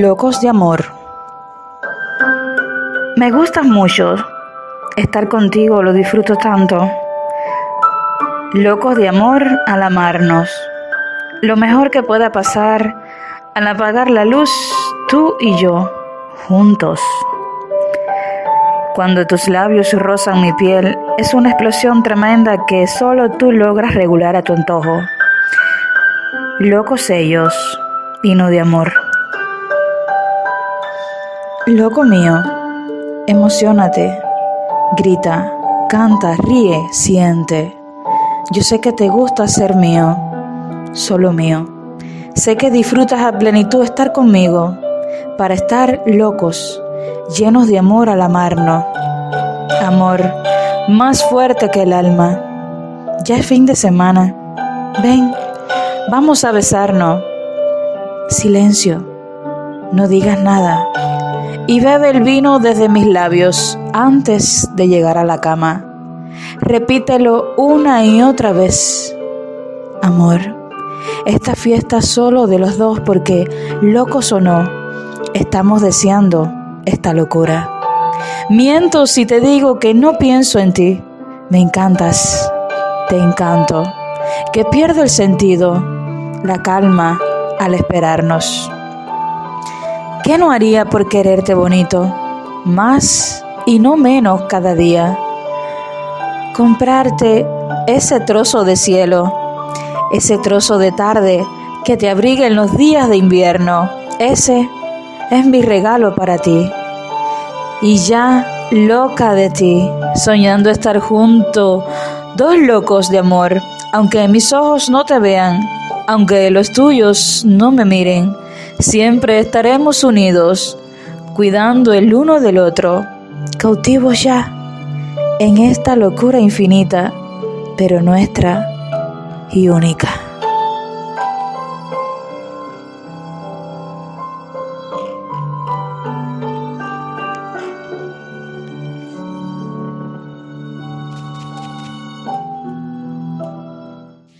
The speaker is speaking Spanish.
Locos de amor. Me gustas mucho. Estar contigo lo disfruto tanto. Locos de amor al amarnos. Lo mejor que pueda pasar al apagar la luz, tú y yo, juntos. Cuando tus labios rozan mi piel, es una explosión tremenda que solo tú logras regular a tu antojo. Locos ellos, vino de amor. Loco mío, emocionate, grita, canta, ríe, siente. Yo sé que te gusta ser mío, solo mío. Sé que disfrutas a plenitud estar conmigo, para estar locos, llenos de amor al amarnos. Amor más fuerte que el alma. Ya es fin de semana. Ven, vamos a besarnos. Silencio, no digas nada y bebe el vino desde mis labios antes de llegar a la cama. Repítelo una y otra vez. Amor, esta fiesta solo de los dos porque, locos o no, estamos deseando esta locura. Miento si te digo que no pienso en ti. Me encantas, te encanto, que pierdo el sentido, la calma al esperarnos. ¿Qué no haría por quererte bonito? Más y no menos cada día. Comprarte ese trozo de cielo, ese trozo de tarde que te abriga en los días de invierno. Ese es mi regalo para ti. Y ya loca de ti, soñando estar junto, dos locos de amor, aunque mis ojos no te vean, aunque los tuyos no me miren Siempre estaremos unidos, cuidando el uno del otro, cautivos ya en esta locura infinita, pero nuestra y única.